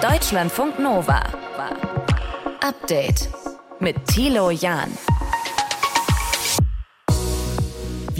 Deutschlandfunk Nova. Update mit Thilo Jahn.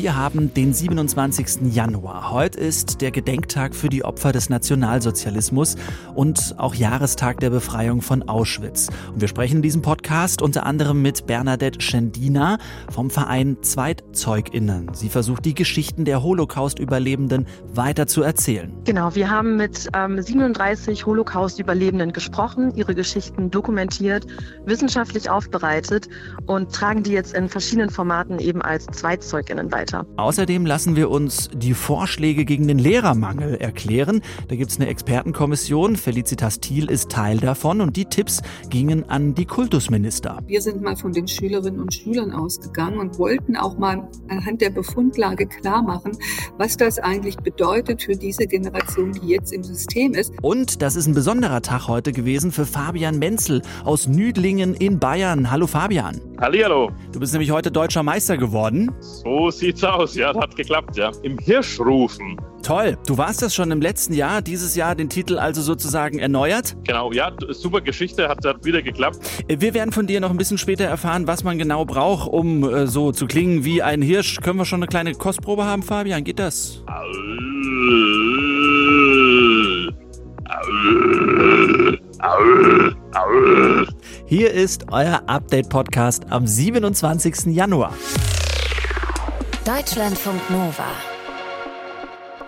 Wir haben den 27. Januar. Heute ist der Gedenktag für die Opfer des Nationalsozialismus und auch Jahrestag der Befreiung von Auschwitz. Und wir sprechen in diesem Podcast unter anderem mit Bernadette Schendina vom Verein ZweitzeugInnen. Sie versucht, die Geschichten der Holocaust-Überlebenden weiter zu erzählen. Genau, wir haben mit ähm, 37 Holocaust-Überlebenden gesprochen, ihre Geschichten dokumentiert, wissenschaftlich aufbereitet und tragen die jetzt in verschiedenen Formaten eben als ZweitzeugInnen weiter weiter. Außerdem lassen wir uns die Vorschläge gegen den Lehrermangel erklären. Da gibt es eine Expertenkommission. Felicitas Thiel ist Teil davon und die Tipps gingen an die Kultusminister. Wir sind mal von den Schülerinnen und Schülern ausgegangen und wollten auch mal anhand der Befundlage klar machen, was das eigentlich bedeutet für diese Generation, die jetzt im System ist. Und das ist ein besonderer Tag heute gewesen für Fabian Menzel aus Nüdlingen in Bayern. Hallo Fabian. Hallihallo. Du bist nämlich heute deutscher Meister geworden. So sieht's aus, ja, hat geklappt, ja. Im Hirschrufen. Toll. Du warst das schon im letzten Jahr, dieses Jahr den Titel also sozusagen erneuert? Genau, ja, super Geschichte, hat, hat wieder geklappt. Wir werden von dir noch ein bisschen später erfahren, was man genau braucht, um äh, so zu klingen wie ein Hirsch. Können wir schon eine kleine Kostprobe haben, Fabian? Geht das? Hier ist euer Update-Podcast am 27. Januar. Deutschlandfunk Nova.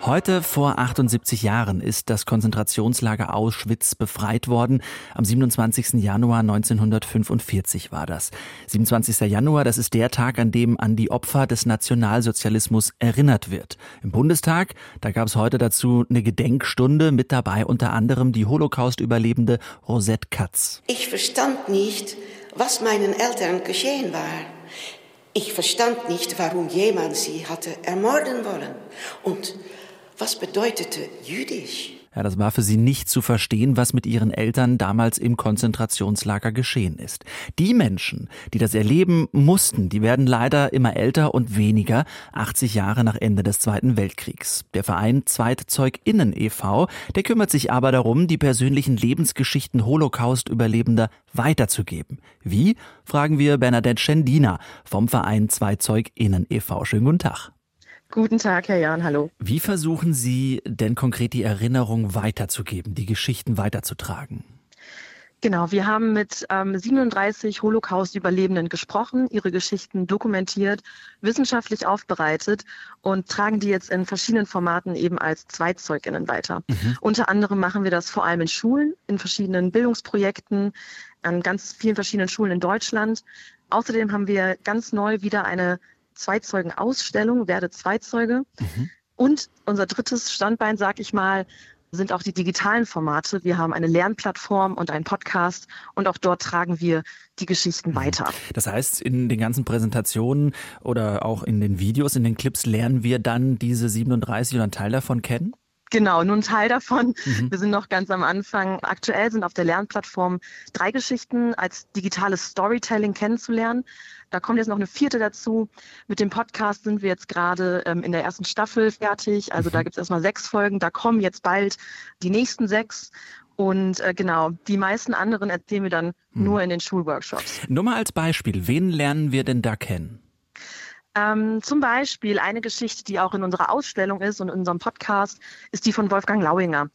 Heute vor 78 Jahren ist das Konzentrationslager Auschwitz befreit worden. Am 27. Januar 1945 war das. 27. Januar, das ist der Tag, an dem an die Opfer des Nationalsozialismus erinnert wird. Im Bundestag, da gab es heute dazu eine Gedenkstunde, mit dabei unter anderem die Holocaust-Überlebende Rosette Katz. Ich verstand nicht, was meinen Eltern geschehen war. Ich verstand nicht, warum jemand sie hatte ermorden wollen. Und was bedeutete jüdisch? Ja, das war für sie nicht zu verstehen, was mit ihren Eltern damals im Konzentrationslager geschehen ist. Die Menschen, die das erleben mussten, die werden leider immer älter und weniger, 80 Jahre nach Ende des Zweiten Weltkriegs. Der Verein ZweitzeugInnen e.V., der kümmert sich aber darum, die persönlichen Lebensgeschichten Holocaust-Überlebender weiterzugeben. Wie? Fragen wir Bernadette Schendina vom Verein ZweitzeugInnen e.V. Schönen guten Tag. Guten Tag, Herr Jan, hallo. Wie versuchen Sie denn konkret die Erinnerung weiterzugeben, die Geschichten weiterzutragen? Genau, wir haben mit ähm, 37 Holocaust-Überlebenden gesprochen, ihre Geschichten dokumentiert, wissenschaftlich aufbereitet und tragen die jetzt in verschiedenen Formaten eben als Zweitzeuginnen weiter. Mhm. Unter anderem machen wir das vor allem in Schulen, in verschiedenen Bildungsprojekten, an ganz vielen verschiedenen Schulen in Deutschland. Außerdem haben wir ganz neu wieder eine Zweizeugen-Ausstellung, werde Zweizeuge. Mhm. Und unser drittes Standbein, sag ich mal, sind auch die digitalen Formate. Wir haben eine Lernplattform und einen Podcast und auch dort tragen wir die Geschichten mhm. weiter. Das heißt, in den ganzen Präsentationen oder auch in den Videos, in den Clips lernen wir dann diese 37 oder einen Teil davon kennen? Genau, nur ein Teil davon. Mhm. Wir sind noch ganz am Anfang. Aktuell sind auf der Lernplattform drei Geschichten als digitales Storytelling kennenzulernen. Da kommt jetzt noch eine vierte dazu. Mit dem Podcast sind wir jetzt gerade ähm, in der ersten Staffel fertig. Also mhm. da gibt es erstmal sechs Folgen. Da kommen jetzt bald die nächsten sechs. Und äh, genau, die meisten anderen erzählen wir dann mhm. nur in den Schulworkshops. Nur mal als Beispiel, wen lernen wir denn da kennen? Ähm, zum Beispiel eine Geschichte, die auch in unserer Ausstellung ist und in unserem Podcast, ist die von Wolfgang Lauinger.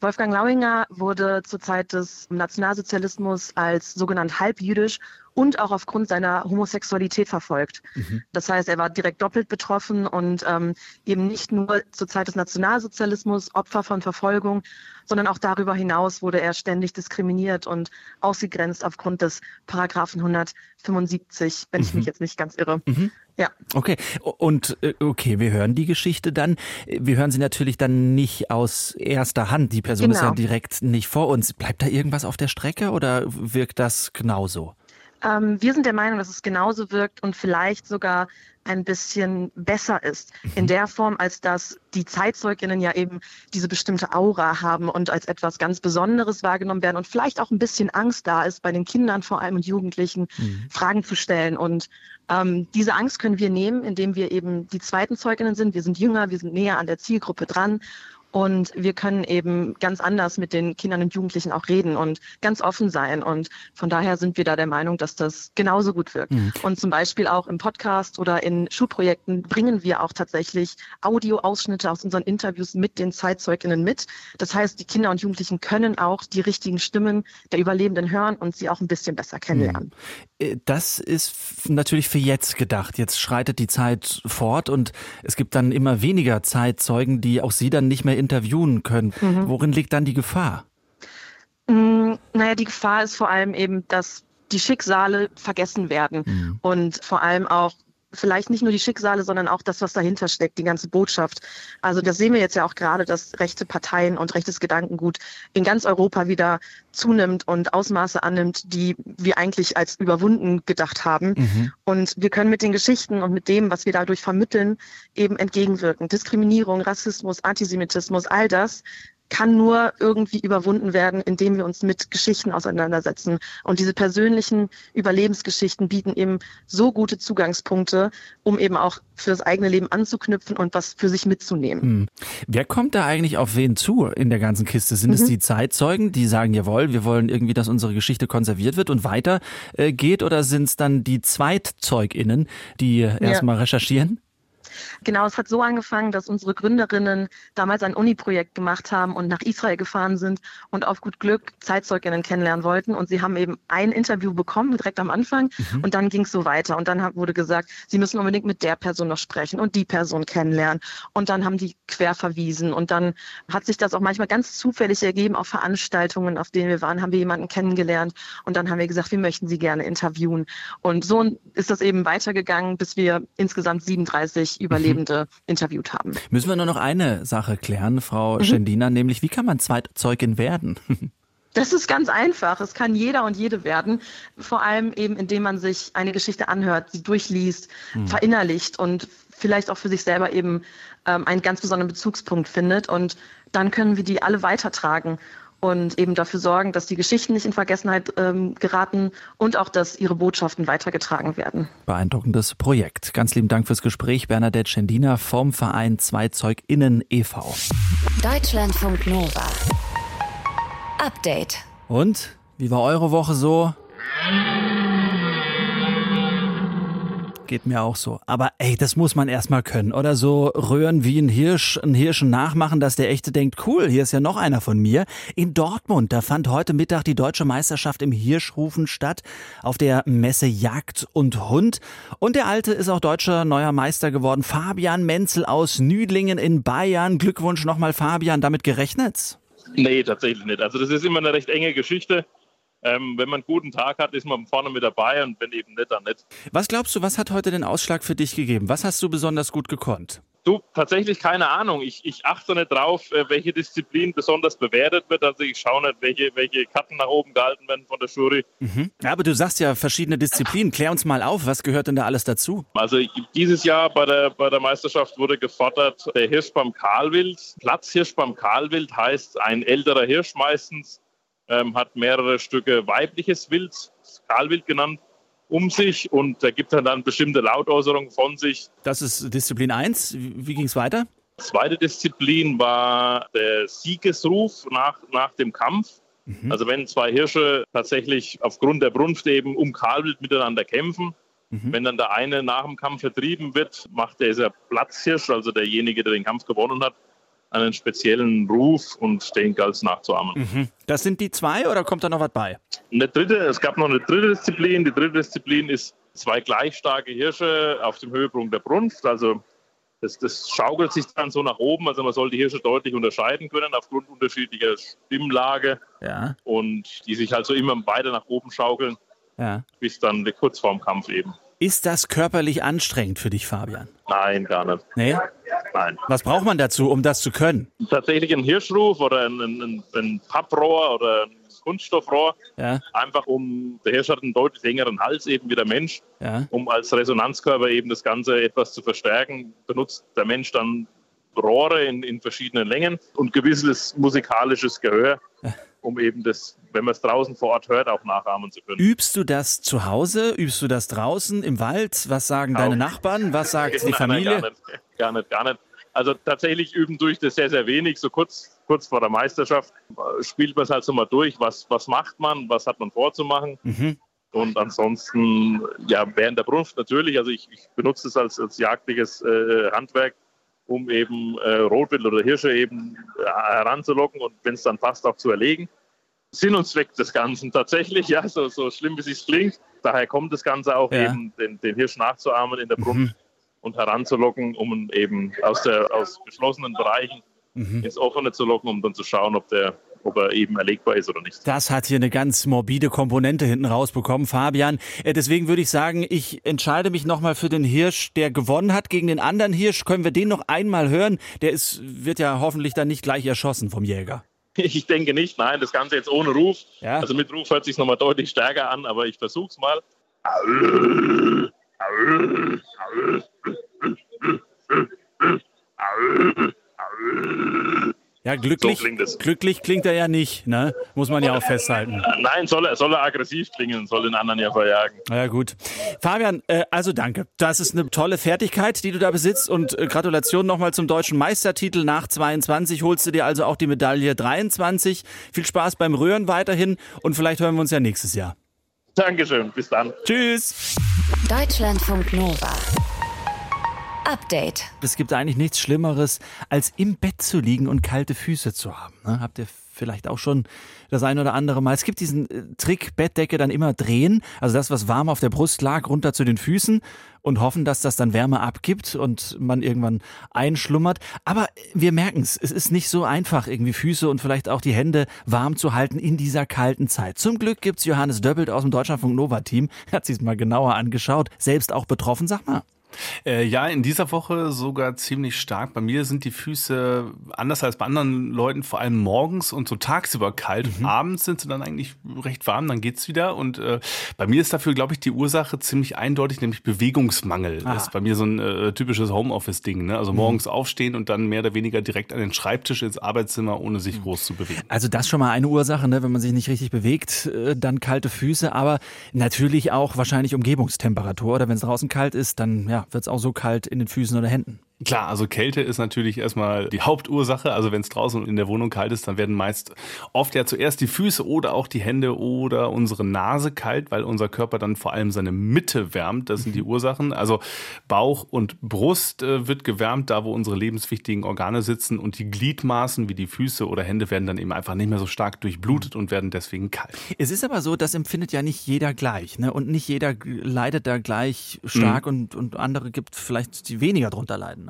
Wolfgang Lauinger wurde zur Zeit des Nationalsozialismus als sogenannt halbjüdisch und auch aufgrund seiner Homosexualität verfolgt. Mhm. Das heißt, er war direkt doppelt betroffen und ähm, eben nicht nur zur Zeit des Nationalsozialismus Opfer von Verfolgung, sondern auch darüber hinaus wurde er ständig diskriminiert und ausgegrenzt aufgrund des Paragraphen 175, wenn mhm. ich mich jetzt nicht ganz irre. Mhm. Ja. Okay. Und äh, okay, wir hören die Geschichte dann. Wir hören sie natürlich dann nicht aus erster Hand. Die Person genau. ist ja genau. direkt nicht vor uns. Bleibt da irgendwas auf der Strecke oder wirkt das genauso? Ähm, wir sind der Meinung, dass es genauso wirkt und vielleicht sogar ein bisschen besser ist. In mhm. der Form, als dass die Zeitzeuginnen ja eben diese bestimmte Aura haben und als etwas ganz Besonderes wahrgenommen werden und vielleicht auch ein bisschen Angst da ist, bei den Kindern vor allem und Jugendlichen mhm. Fragen zu stellen. Und ähm, diese Angst können wir nehmen, indem wir eben die zweiten Zeuginnen sind. Wir sind jünger, wir sind näher an der Zielgruppe dran Und wir können eben ganz anders mit den Kindern und Jugendlichen auch reden und ganz offen sein. Und von daher sind wir da der Meinung, dass das genauso gut wirkt. Mhm. Und zum Beispiel auch im Podcast oder in Schulprojekten bringen wir auch tatsächlich Audioausschnitte aus unseren Interviews mit den ZeitzeugInnen mit. Das heißt, die Kinder und Jugendlichen können auch die richtigen Stimmen der Überlebenden hören und sie auch ein bisschen besser kennenlernen. Mhm. Das ist natürlich für jetzt gedacht. Jetzt schreitet die Zeit fort und es gibt dann immer weniger Zeitzeugen, die auch Sie dann nicht mehr interviewen können. Mhm. Worin liegt dann die Gefahr? Mm, naja, die Gefahr ist vor allem eben, dass die Schicksale vergessen werden mhm. und vor allem auch vielleicht nicht nur die Schicksale, sondern auch das, was dahinter steckt, die ganze Botschaft. Also das sehen wir jetzt ja auch gerade, dass rechte Parteien und rechtes Gedankengut in ganz Europa wieder zunimmt und Ausmaße annimmt, die wir eigentlich als überwunden gedacht haben. Mhm. Und wir können mit den Geschichten und mit dem, was wir dadurch vermitteln, eben entgegenwirken. Diskriminierung, Rassismus, Antisemitismus, all das kann nur irgendwie überwunden werden, indem wir uns mit Geschichten auseinandersetzen. Und diese persönlichen Überlebensgeschichten bieten eben so gute Zugangspunkte, um eben auch für das eigene Leben anzuknüpfen und was für sich mitzunehmen. Hm. Wer kommt da eigentlich auf wen zu in der ganzen Kiste? Sind mhm. es die Zeitzeugen, die sagen, jawohl, wir wollen irgendwie, dass unsere Geschichte konserviert wird und weiter äh, geht? Oder sind es dann die ZweitzeugInnen, die erstmal ja. recherchieren? Genau, es hat so angefangen, dass unsere Gründerinnen damals ein Uni-Projekt gemacht haben und nach Israel gefahren sind und auf gut Glück Zeitzeuginnen kennenlernen wollten. Und sie haben eben ein Interview bekommen, direkt am Anfang. Mhm. Und dann ging es so weiter. Und dann wurde gesagt, sie müssen unbedingt mit der Person noch sprechen und die Person kennenlernen. Und dann haben die quer verwiesen. Und dann hat sich das auch manchmal ganz zufällig ergeben, auf Veranstaltungen, auf denen wir waren, haben wir jemanden kennengelernt. Und dann haben wir gesagt, wir möchten sie gerne interviewen. Und so ist das eben weitergegangen, bis wir insgesamt 37 Überlebende mhm. interviewt haben. Müssen wir nur noch eine Sache klären, Frau mhm. Schendina, nämlich wie kann man Zweitzeugin werden? Das ist ganz einfach. Es kann jeder und jede werden. Vor allem eben, indem man sich eine Geschichte anhört, sie durchliest, mhm. verinnerlicht und vielleicht auch für sich selber eben ähm, einen ganz besonderen Bezugspunkt findet. Und dann können wir die alle weitertragen und eben dafür sorgen, dass die Geschichten nicht in Vergessenheit ähm, geraten und auch, dass ihre Botschaften weitergetragen werden. Beeindruckendes Projekt. Ganz lieben Dank fürs Gespräch, Bernadette Schendina vom Verein ZweizeugInnen e.V. Deutschlandfunk Nova. Update. Und? Wie war eure Woche so? Geht mir auch so. Aber ey, das muss man erstmal können. Oder so röhren wie ein Hirsch, ein Hirschen nachmachen, dass der Echte denkt, cool, hier ist ja noch einer von mir. In Dortmund, da fand heute Mittag die deutsche Meisterschaft im Hirschrufen statt, auf der Messe Jagd und Hund. Und der Alte ist auch deutscher neuer Meister geworden. Fabian Menzel aus Nüdlingen in Bayern. Glückwunsch nochmal, Fabian, damit gerechnet? Nee, tatsächlich nicht. Also das ist immer eine recht enge Geschichte. Ähm, wenn man einen guten Tag hat, ist man vorne mit dabei und wenn eben nicht, dann nicht. Was glaubst du, was hat heute den Ausschlag für dich gegeben? Was hast du besonders gut gekonnt? Du, tatsächlich keine Ahnung. Ich, ich achte nicht drauf, äh, welche Disziplin besonders bewertet wird. Also ich schaue nicht, welche, welche Karten nach oben gehalten werden von der Jury. Mhm. Ja, aber du sagst ja verschiedene Disziplinen. Klär uns mal auf, was gehört denn da alles dazu? Also dieses Jahr bei der, bei der Meisterschaft wurde gefordert, der Hirsch beim Kahlwild. Platzhirsch beim Kahlwild heißt ein älterer Hirsch meistens, ähm, hat mehrere Stücke weibliches Wild, Kahlwild genannt, um sich und er gibt dann bestimmte Lautäußerungen von sich. Das ist Disziplin 1. Wie ging es weiter? Zweite Disziplin war der Siegesruf nach, nach dem Kampf. Mhm. Also wenn zwei Hirsche tatsächlich aufgrund der Brunft eben um Kahlwild miteinander kämpfen, mhm. wenn dann der eine nach dem Kampf vertrieben wird, macht dieser Platzhirsch, also derjenige, der den Kampf gewonnen hat, einen speziellen Ruf und den es nachzuahmen. Mhm. Das sind die zwei oder kommt da noch was bei? Eine dritte, es gab noch eine dritte Disziplin. Die dritte Disziplin ist zwei gleich starke Hirsche auf dem Höhepunkt der Brunft. Also das, das, schaukelt sich dann so nach oben. Also man soll die Hirsche deutlich unterscheiden können aufgrund unterschiedlicher Stimmlage. Ja. Und die sich also immer weiter nach oben schaukeln, ja. bis dann kurz vorm Kampf eben. Ist das körperlich anstrengend für dich, Fabian? Nein, gar nicht. Nee? Nein. Was braucht man dazu, um das zu können? Tatsächlich ein Hirschruf oder ein, ein, ein Papprohr oder ein Kunststoffrohr. Ja. Einfach um, der Hirsch hat einen deutlich längeren Hals eben wie der Mensch. Ja. Um als Resonanzkörper eben das Ganze etwas zu verstärken, benutzt der Mensch dann Rohre in, in verschiedenen Längen und gewisses musikalisches Gehör um eben das, wenn man es draußen vor Ort hört, auch nachahmen zu können. Übst du das zu Hause? Übst du das draußen im Wald? Was sagen deine Nachbarn? Was sagt die Familie? Nein, gar nicht, gar nicht, gar nicht. Also tatsächlich üben durch das sehr, sehr wenig. So kurz, kurz vor der Meisterschaft äh, spielt man es halt so mal durch. Was, was macht man? Was hat man vorzumachen? Mhm. Und ansonsten, ja, während der Brunft natürlich. Also ich, ich benutze es als, als jagdliches äh, Handwerk, um eben äh, Rotwild oder Hirsche eben äh, heranzulocken und wenn es dann passt, auch zu erlegen. Sinn und Zweck des Ganzen tatsächlich, ja, so, so schlimm wie es klingt. Daher kommt das Ganze auch ja. eben, den, den Hirsch nachzuahmen in der Brunft. Mhm und heranzulocken, um eben aus, der, aus geschlossenen Bereichen mhm. ins Offene zu locken, um dann zu schauen, ob der ob er eben erlegbar ist oder nicht. Das hat hier eine ganz morbide Komponente hinten rausbekommen, Fabian. Äh, deswegen würde ich sagen, ich entscheide mich nochmal für den Hirsch, der gewonnen hat gegen den anderen Hirsch. Können wir den noch einmal hören? Der ist, wird ja hoffentlich dann nicht gleich erschossen vom Jäger. Ich denke nicht, nein, das Ganze jetzt ohne Ruf. Ja. Also mit Ruf hört sich nochmal deutlich stärker an, aber ich versuch's mal. Ja, glücklich, so klingt glücklich klingt er ja nicht, ne? Muss man ja auch festhalten. Nein, soll er, soll er aggressiv klingen, soll den anderen ja verjagen. Ja, gut. Fabian, äh, also danke. Das ist eine tolle Fertigkeit, die du da besitzt und äh, Gratulation nochmal zum deutschen Meistertitel nach 22. Holst du dir also auch die Medaille 23. Viel Spaß beim Röhren weiterhin und vielleicht hören wir uns ja nächstes Jahr. Dankeschön, bis dann. Tschüss. Deutschlandfunk Nova. Update. Es gibt eigentlich nichts Schlimmeres, als im Bett zu liegen und kalte Füße zu haben. Ne? Habt ihr vielleicht auch schon das ein oder andere Mal. Es gibt diesen äh, Trick, Bettdecke dann immer drehen, also das, was warm auf der Brust lag, runter zu den Füßen und hoffen, dass das dann Wärme abgibt und man irgendwann einschlummert. Aber wir merken es, es ist nicht so einfach, irgendwie Füße und vielleicht auch die Hände warm zu halten in dieser kalten Zeit. Zum Glück gibt's Johannes Döppelt aus dem Deutschlandfunk Nova Team, hat sich mal genauer angeschaut, selbst auch betroffen. Sag mal. Äh, ja, in dieser Woche sogar ziemlich stark. Bei mir sind die Füße anders als bei anderen Leuten vor allem morgens und so tagsüber kalt. Mhm. Abends sind sie dann eigentlich recht warm, dann geht's wieder. Und äh, bei mir ist dafür, glaube ich, die Ursache ziemlich eindeutig, nämlich Bewegungsmangel. Ah. Das ist bei mir so ein äh, typisches Homeoffice-Ding. Ne? Also mhm. morgens mhm. aufstehen und dann mehr oder weniger direkt an den Schreibtisch ins Arbeitszimmer, ohne sich mhm. groß zu bewegen. Also das schon mal eine Ursache, ne? wenn man sich nicht richtig bewegt, äh, dann kalte Füße. Aber natürlich auch wahrscheinlich Umgebungstemperatur. Oder wenn es draußen kalt ist, dann ja, wird es auch so kalt in den Füßen oder Händen. Klar, also Kälte ist natürlich erstmal die Hauptursache. Also wenn es draußen in der Wohnung kalt ist, dann werden meist oft ja zuerst die Füße oder auch die Hände oder unsere Nase kalt, weil unser Körper dann vor allem seine Mitte wärmt. Das sind die mhm. Ursachen. Also Bauch und Brust äh, wird gewärmt, da wo unsere lebenswichtigen Organe sitzen und die Gliedmaßen wie die Füße oder Hände werden dann eben einfach nicht mehr so stark durchblutet und werden deswegen kalt. Es ist aber so, das empfindet ja nicht jeder gleich, ne? Und nicht jeder leidet da gleich stark mhm. und, und andere gibt vielleicht, die weniger drunter leiden.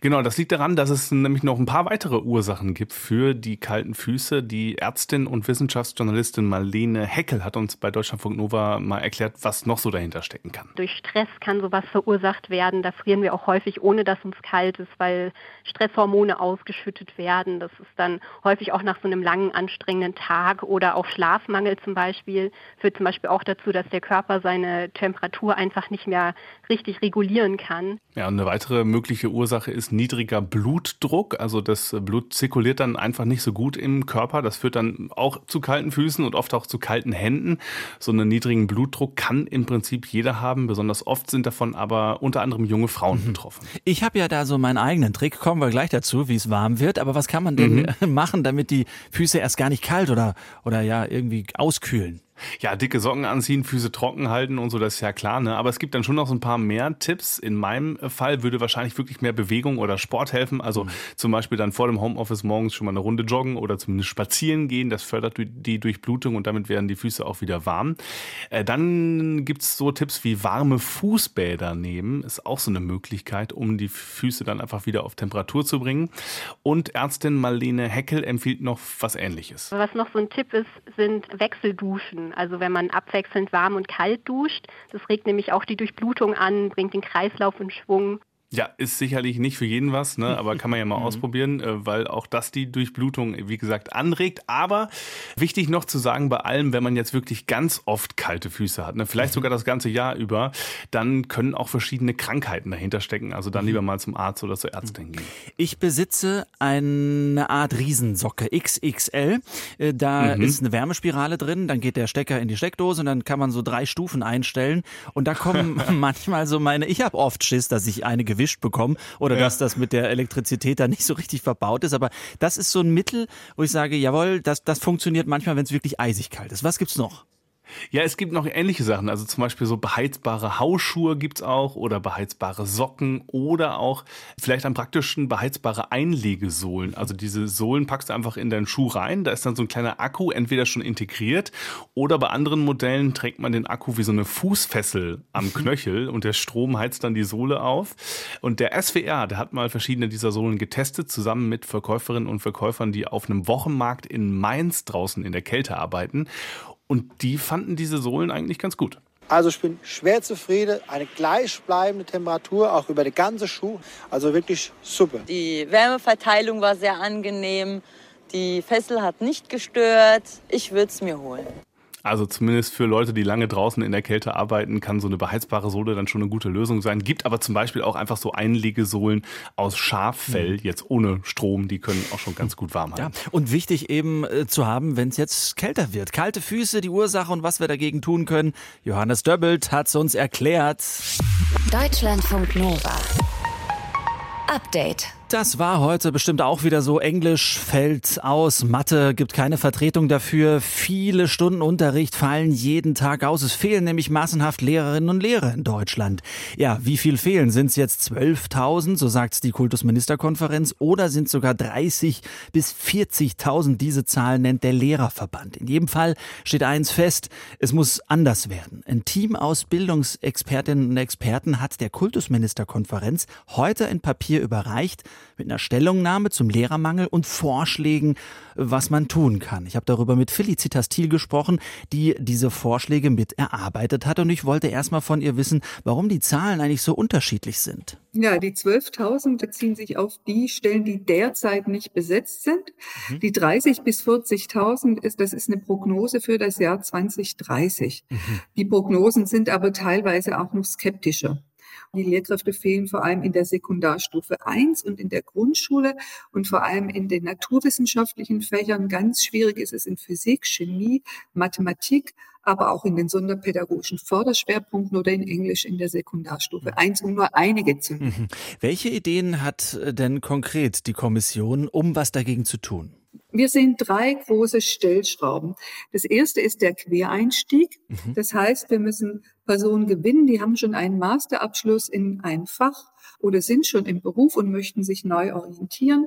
Genau, das liegt daran, dass es nämlich noch ein paar weitere Ursachen gibt für die kalten Füße. Die Ärztin und Wissenschaftsjournalistin Marlene Heckel hat uns bei Deutschlandfunk Nova mal erklärt, was noch so dahinter stecken kann. Durch Stress kann sowas verursacht werden. Da frieren wir auch häufig, ohne dass uns kalt ist, weil Stresshormone ausgeschüttet werden. Das ist dann häufig auch nach so einem langen, anstrengenden Tag oder auch Schlafmangel zum Beispiel führt zum Beispiel auch dazu, dass der Körper seine Temperatur einfach nicht mehr richtig regulieren kann. Ja, und eine weitere mögliche Ursache ist niedriger Blutdruck. Also das Blut zirkuliert dann einfach nicht so gut im Körper. Das führt dann auch zu kalten Füßen und oft auch zu kalten Händen. So einen niedrigen Blutdruck kann im Prinzip jeder haben. Besonders oft sind davon aber unter anderem junge Frauen mhm. betroffen. Ich habe ja da so meinen eigenen Trick. Kommen wir gleich dazu, wie es warm wird. Aber was kann man denn mhm. machen, damit die Füße erst gar nicht kalt oder, oder ja irgendwie auskühlen? Ja, dicke Socken anziehen, Füße trocken halten und so, das ist ja klar, ne? Aber es gibt dann schon noch so ein paar mehr Tipps. In meinem Fall würde wahrscheinlich wirklich mehr Bewegung oder Sport helfen. Also mhm. zum Beispiel dann vor dem Homeoffice morgens schon mal eine Runde joggen oder zumindest spazieren gehen. Das fördert die Durchblutung und damit werden die Füße auch wieder warm. Äh, dann gibt's so Tipps wie warme Fußbäder nehmen. Ist auch so eine Möglichkeit, um die Füße dann einfach wieder auf Temperatur zu bringen. Und Ärztin Marlene Heckel empfiehlt noch was ähnliches. Was noch so ein Tipp ist, sind Wechselduschen. Also wenn man abwechselnd warm und kalt duscht, das regt nämlich auch die Durchblutung an, bringt den Kreislauf in Schwung. Ja, ist sicherlich nicht für jeden was, ne? aber kann man ja mal mhm. ausprobieren, äh, weil auch das die Durchblutung, wie gesagt, anregt. Aber wichtig noch zu sagen, bei allem, wenn man jetzt wirklich ganz oft kalte Füße hat, ne? vielleicht mhm. sogar das ganze Jahr über, dann können auch verschiedene Krankheiten dahinter stecken. Also dann mhm. lieber mal zum Arzt oder zur Ärztin gehen. Ich besitze eine Art Riesensocke XXL. Äh, da mhm. ist eine Wärmespirale drin, dann geht der Stecker in die Steckdose und dann kann man so drei Stufen einstellen. Und da kommen manchmal so meine, ich habe oft Schiss, dass ich eine gewischt bekommen oder ja. dass das mit der Elektrizität da nicht so richtig verbaut ist. Aber das ist so ein Mittel, wo ich sage, jawohl, das, das funktioniert manchmal, wenn es wirklich eisig kalt ist. Was gibt's noch? Ja, es gibt noch ähnliche Sachen. Also zum Beispiel so beheizbare Hausschuhe gibt's auch oder beheizbare Socken oder auch vielleicht am praktischen beheizbare Einlegesohlen. Also diese Sohlen packst du einfach in deinen Schuh rein. Da ist dann so ein kleiner Akku entweder schon integriert oder bei anderen Modellen trägt man den Akku wie so eine Fußfessel am mhm. Knöchel und der Strom heizt dann die Sohle auf. Und der SWR, der hat mal verschiedene dieser Sohlen getestet, zusammen mit Verkäuferinnen und Verkäufern, die auf einem Wochenmarkt in Mainz draußen in der Kälte arbeiten. Und die fanden diese Sohlen eigentlich ganz gut. Also ich bin schwer zufrieden. Eine gleichbleibende Temperatur, auch über den ganzen Schuh. Also wirklich super. Die Wärmeverteilung war sehr angenehm. Die Fessel hat nicht gestört. Ich würde es mir holen. Also zumindest für Leute, die lange draußen in der Kälte arbeiten, kann so eine beheizbare Sohle dann schon eine gute Lösung sein. Gibt aber zum Beispiel auch einfach so Einlegesohlen aus Schaffell, mhm. jetzt ohne Strom, die können auch schon ganz gut warm halten. Ja, und wichtig eben äh, zu haben, wenn es jetzt kälter wird. Kalte Füße, die Ursache und was wir dagegen tun können. Johannes Döbbelt hat es uns erklärt. Deutschlandfunk Nova. Update. Das war heute bestimmt auch wieder so. Englisch fällt aus, Mathe gibt keine Vertretung dafür. Viele Stunden Unterricht fallen jeden Tag aus. Es fehlen nämlich massenhaft Lehrerinnen und Lehrer in Deutschland. Ja, wie viel fehlen? Sind es jetzt 12.000, so sagt die Kultusministerkonferenz, oder sind sogar 30 bis 40.000? Diese Zahl nennt der Lehrerverband. In jedem Fall steht eins fest, es muss anders werden. Ein Team aus Bildungsexpertinnen und Experten hat der Kultusministerkonferenz heute ein Papier überreicht, mit einer Stellungnahme zum Lehrermangel und Vorschlägen, was man tun kann. Ich habe darüber mit Felicitas Thiel gesprochen, die diese Vorschläge mit erarbeitet hat und ich wollte erstmal von ihr wissen, warum die Zahlen eigentlich so unterschiedlich sind. Ja, die 12.000 beziehen sich auf die Stellen, die derzeit nicht besetzt sind. Mhm. Die 30 bis 40.000 ist, das ist eine Prognose für das Jahr 2030. Mhm. Die Prognosen sind aber teilweise auch noch skeptischer. Die Lehrkräfte fehlen vor allem in der Sekundarstufe 1 und in der Grundschule und vor allem in den naturwissenschaftlichen Fächern. Ganz schwierig ist es in Physik, Chemie, Mathematik, aber auch in den sonderpädagogischen Förderschwerpunkten oder in Englisch in der Sekundarstufe 1, um nur einige zu nennen. Mhm. Welche Ideen hat denn konkret die Kommission, um was dagegen zu tun? Wir sehen drei große Stellschrauben. Das erste ist der Quereinstieg. Mhm. Das heißt, wir müssen Personen gewinnen, die haben schon einen Masterabschluss in ein Fach oder sind schon im Beruf und möchten sich neu orientieren.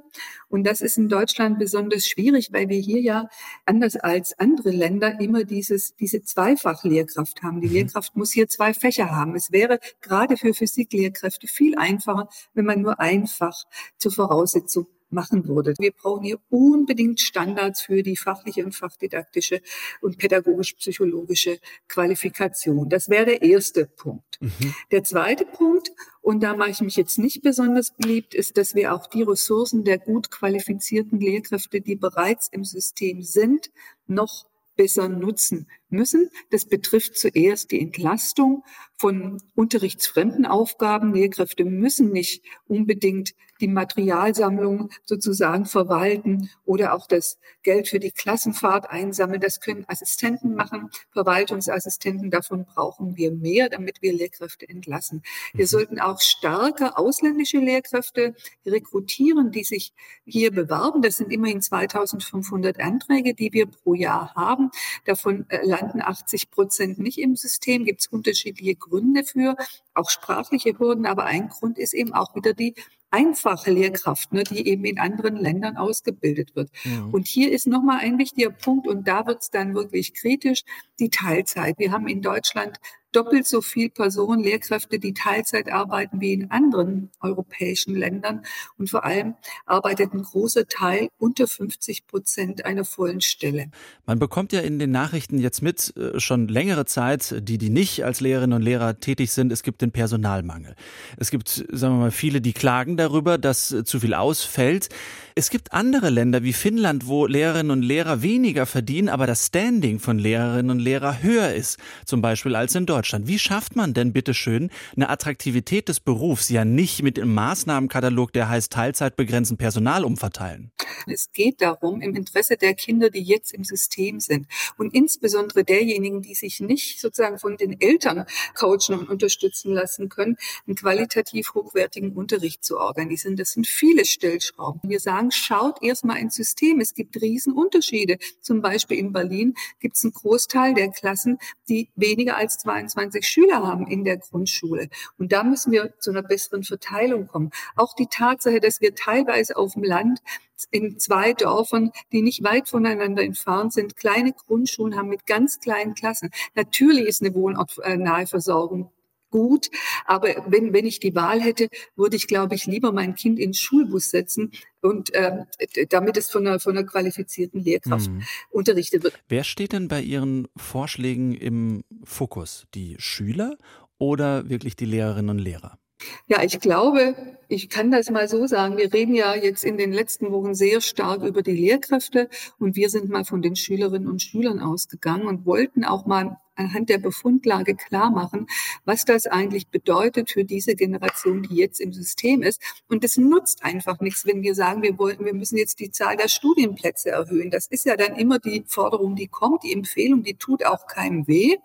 Und das ist in Deutschland besonders schwierig, weil wir hier ja anders als andere Länder immer dieses, diese Zweifachlehrkraft haben. Die mhm. Lehrkraft muss hier zwei Fächer haben. Es wäre gerade für Physiklehrkräfte viel einfacher, wenn man nur ein Fach zur Voraussetzung machen würde. Wir brauchen hier unbedingt Standards für die fachliche und fachdidaktische und pädagogisch-psychologische Qualifikation. Das wäre der erste Punkt. Mhm. Der zweite Punkt, und da mache ich mich jetzt nicht besonders beliebt, ist, dass wir auch die Ressourcen der gut qualifizierten Lehrkräfte, die bereits im System sind, noch besser nutzen müssen. Das betrifft zuerst die Entlastung von unterrichtsfremden Aufgaben. Lehrkräfte müssen nicht unbedingt die Materialsammlung sozusagen verwalten oder auch das Geld für die Klassenfahrt einsammeln. Das können Assistenten machen, Verwaltungsassistenten. Davon brauchen wir mehr, damit wir Lehrkräfte entlassen. Wir mhm. sollten auch stärker ausländische Lehrkräfte rekrutieren, die sich hier bewerben. Das sind immerhin 2500 Anträge, die wir pro Jahr haben. Davon äh, landen 80 Prozent nicht im System. Gibt es unterschiedliche Gründe für, auch sprachliche Hürden. Aber ein Grund ist eben auch wieder die einfache Lehrkraft, ne, die eben in anderen Ländern ausgebildet wird. Ja. Und hier ist nochmal ein wichtiger Punkt, und da wird es dann wirklich kritisch, die Teilzeit. Wir haben in Deutschland doppelt so viel Personen, Lehrkräfte, die Teilzeit arbeiten wie in anderen europäischen Ländern. Und vor allem arbeitet ein großer Teil unter 50 Prozent einer vollen Stelle. Man bekommt ja in den Nachrichten jetzt mit äh, schon längere Zeit, die, die nicht als Lehrerinnen und Lehrer tätig sind, es gibt den Personalmangel. Es gibt, sagen wir mal, viele, die klagen darüber, dass äh, zu viel ausfällt. Es gibt andere Länder wie Finnland, wo Lehrerinnen und Lehrer weniger verdienen, aber das Standing von Lehrerinnen und Lehrern höher ist, zum Beispiel als in Deutschland. Deutschland. Wie schafft man denn bitte schön eine Attraktivität des Berufs ja nicht mit dem Maßnahmenkatalog, der heißt Teilzeit begrenzen, Personal umverteilen? Es geht darum, im Interesse der Kinder, die jetzt im System sind und insbesondere derjenigen, die sich nicht sozusagen von den Eltern coachen und unterstützen lassen können, einen qualitativ hochwertigen Unterricht zu organisieren. Das sind viele Stellschrauben. Wir sagen, schaut erstmal ins System. Es gibt Riesenunterschiede. Zum Beispiel in Berlin gibt es einen Großteil der Klassen, die weniger als 22 Schüler haben in der Grundschule. Und da müssen wir zu einer besseren Verteilung kommen. Auch die Tatsache, dass wir teilweise auf dem Land in zwei Dörfern, die nicht weit voneinander entfernt sind, kleine Grundschulen haben mit ganz kleinen Klassen. Natürlich ist eine wohnortnahe Versorgung gut. Aber wenn, wenn ich die Wahl hätte, würde ich, glaube ich, lieber mein Kind in den Schulbus setzen und äh, damit es von einer, von einer qualifizierten Lehrkraft mhm. unterrichtet wird. Wer steht denn bei Ihren Vorschlägen im Fokus? Die Schüler oder wirklich die Lehrerinnen und Lehrer? Ja, ich glaube, ich kann das mal so sagen. Wir reden ja jetzt in den letzten Wochen sehr stark über die Lehrkräfte und wir sind mal von den Schülerinnen und Schülern ausgegangen und wollten auch mal anhand der Befundlage klar machen, was das eigentlich bedeutet für diese Generation, die jetzt im System ist. Und es nutzt einfach nichts, wenn wir sagen, wir wollen, wir müssen jetzt die Zahl der Studienplätze erhöhen. Das ist ja dann immer die Forderung, die kommt, die Empfehlung, die tut auch keinem weh.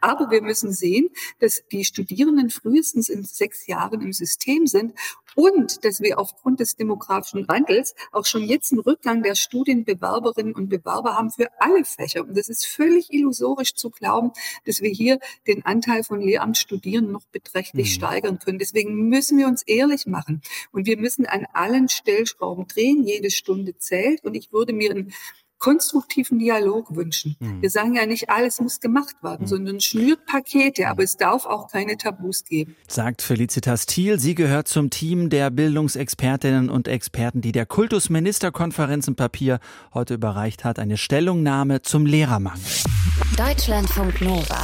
Aber wir müssen sehen, dass die Studierenden frühestens in sechs Jahren im System sind und dass wir aufgrund des demografischen Wandels auch schon jetzt einen Rückgang der Studienbewerberinnen und Bewerber haben für alle Fächer. Und das ist völlig illusorisch zu glauben, dass wir hier den Anteil von Lehramtsstudierenden noch beträchtlich mhm. steigern können. Deswegen müssen wir uns ehrlich machen und wir müssen an allen Stellschrauben drehen. Jede Stunde zählt und ich würde mir ein konstruktiven Dialog wünschen. Mhm. Wir sagen ja nicht, alles muss gemacht werden, mhm. sondern schnürt Pakete, aber es darf auch keine Tabus geben. Sagt Felicitas Thiel. Sie gehört zum Team der Bildungsexpertinnen und Experten, die der Kultusministerkonferenz im Papier heute überreicht hat. Eine Stellungnahme zum Lehrermangel. Deutschlandfunk Nova.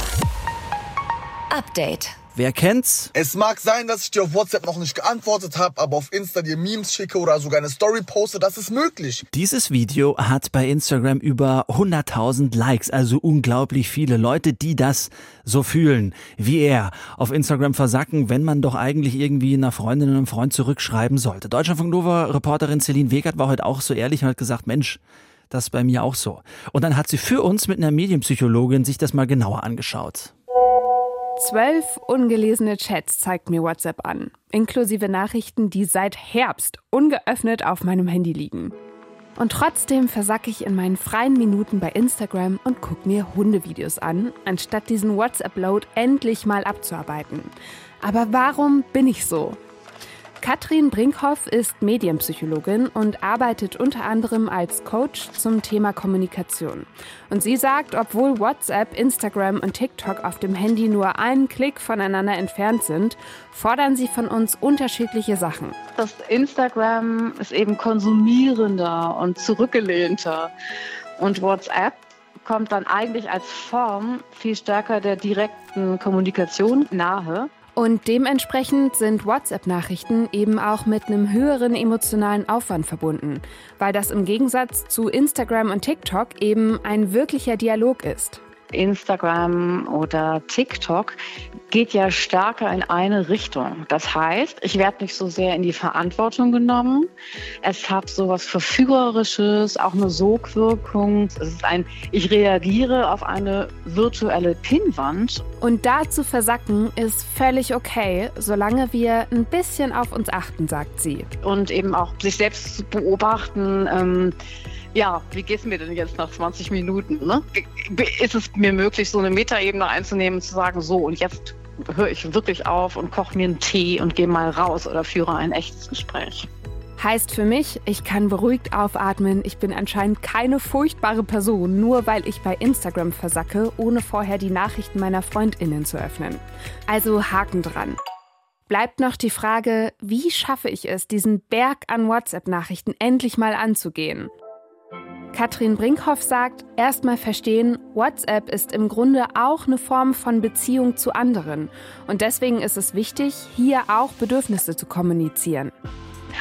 Update. Wer kennt's? Es mag sein, dass ich dir auf WhatsApp noch nicht geantwortet habe, aber auf Insta dir Memes schicke oder sogar eine Story poste, das ist möglich. Dieses Video hat bei Instagram über 100.000 Likes, also unglaublich viele Leute, die das so fühlen, wie er. Auf Instagram versacken, wenn man doch eigentlich irgendwie einer Freundin und einem Freund zurückschreiben sollte. Deutschlandfunk Nova Reporterin Celine Wegert war heute auch so ehrlich und hat gesagt, Mensch, das ist bei mir auch so. Und dann hat sie für uns mit einer Medienpsychologin sich das mal genauer angeschaut. Zwölf ungelesene Chats zeigt mir WhatsApp an, inklusive Nachrichten, die seit Herbst ungeöffnet auf meinem Handy liegen. Und trotzdem versacke ich in meinen freien Minuten bei Instagram und gucke mir Hundevideos an, anstatt diesen WhatsApp-Load endlich mal abzuarbeiten. Aber warum bin ich so? Katrin Brinkhoff ist Medienpsychologin und arbeitet unter anderem als Coach zum Thema Kommunikation. Und sie sagt, obwohl WhatsApp, Instagram und TikTok auf dem Handy nur einen Klick voneinander entfernt sind, fordern sie von uns unterschiedliche Sachen. Das Instagram ist eben konsumierender und zurückgelehnter. Und WhatsApp kommt dann eigentlich als Form viel stärker der direkten Kommunikation nahe. Und dementsprechend sind WhatsApp-Nachrichten eben auch mit einem höheren emotionalen Aufwand verbunden, weil das im Gegensatz zu Instagram und TikTok eben ein wirklicher Dialog ist. Instagram oder TikTok geht ja stärker in eine Richtung. Das heißt, ich werde nicht so sehr in die Verantwortung genommen. Es hat so was Verführerisches, auch eine Sogwirkung. Es ist ein, ich reagiere auf eine virtuelle Pinnwand. Und da zu versacken ist völlig okay, solange wir ein bisschen auf uns achten, sagt sie. Und eben auch sich selbst zu beobachten. Ähm, ja, wie geht es mir denn jetzt nach 20 Minuten? Ne? Ist es mir möglich, so eine Metaebene einzunehmen zu sagen, so und jetzt höre ich wirklich auf und koche mir einen Tee und gehe mal raus oder führe ein echtes Gespräch? Heißt für mich, ich kann beruhigt aufatmen. Ich bin anscheinend keine furchtbare Person, nur weil ich bei Instagram versacke, ohne vorher die Nachrichten meiner Freundinnen zu öffnen. Also Haken dran. Bleibt noch die Frage, wie schaffe ich es, diesen Berg an WhatsApp-Nachrichten endlich mal anzugehen? Katrin Brinkhoff sagt, erstmal verstehen, WhatsApp ist im Grunde auch eine Form von Beziehung zu anderen. Und deswegen ist es wichtig, hier auch Bedürfnisse zu kommunizieren.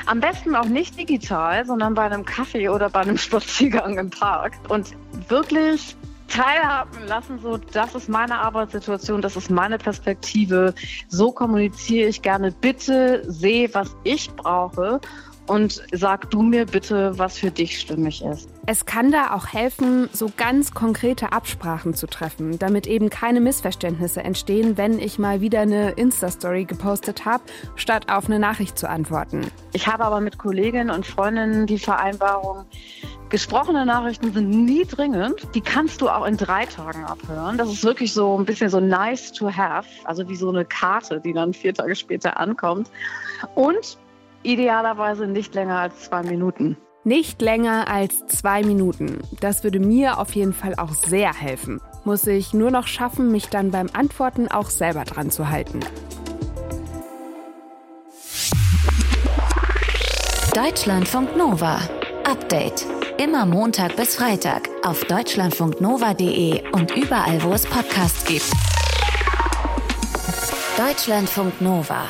Am besten auch nicht digital, sondern bei einem Kaffee oder bei einem Spaziergang im Park. Und wirklich teilhaben lassen, so das ist meine Arbeitssituation, das ist meine Perspektive, so kommuniziere ich gerne. Bitte seh, was ich brauche und sag du mir bitte, was für dich stimmig ist. Es kann da auch helfen, so ganz konkrete Absprachen zu treffen, damit eben keine Missverständnisse entstehen, wenn ich mal wieder eine Insta-Story gepostet habe, statt auf eine Nachricht zu antworten. Ich habe aber mit Kolleginnen und Freundinnen die Vereinbarung, gesprochene Nachrichten sind nie dringend. Die kannst du auch in drei Tagen abhören. Das ist wirklich so ein bisschen so nice to have, also wie so eine Karte, die dann vier Tage später ankommt. Und Idealerweise nicht länger als zwei Minuten. Nicht länger als zwei Minuten. Das würde mir auf jeden Fall auch sehr helfen. Muss ich nur noch schaffen, mich dann beim Antworten auch selber dran zu halten. Deutschlandfunk Nova. Update. Immer Montag bis Freitag auf deutschlandfunknova.de und überall, wo es Podcasts gibt. Deutschlandfunk Nova.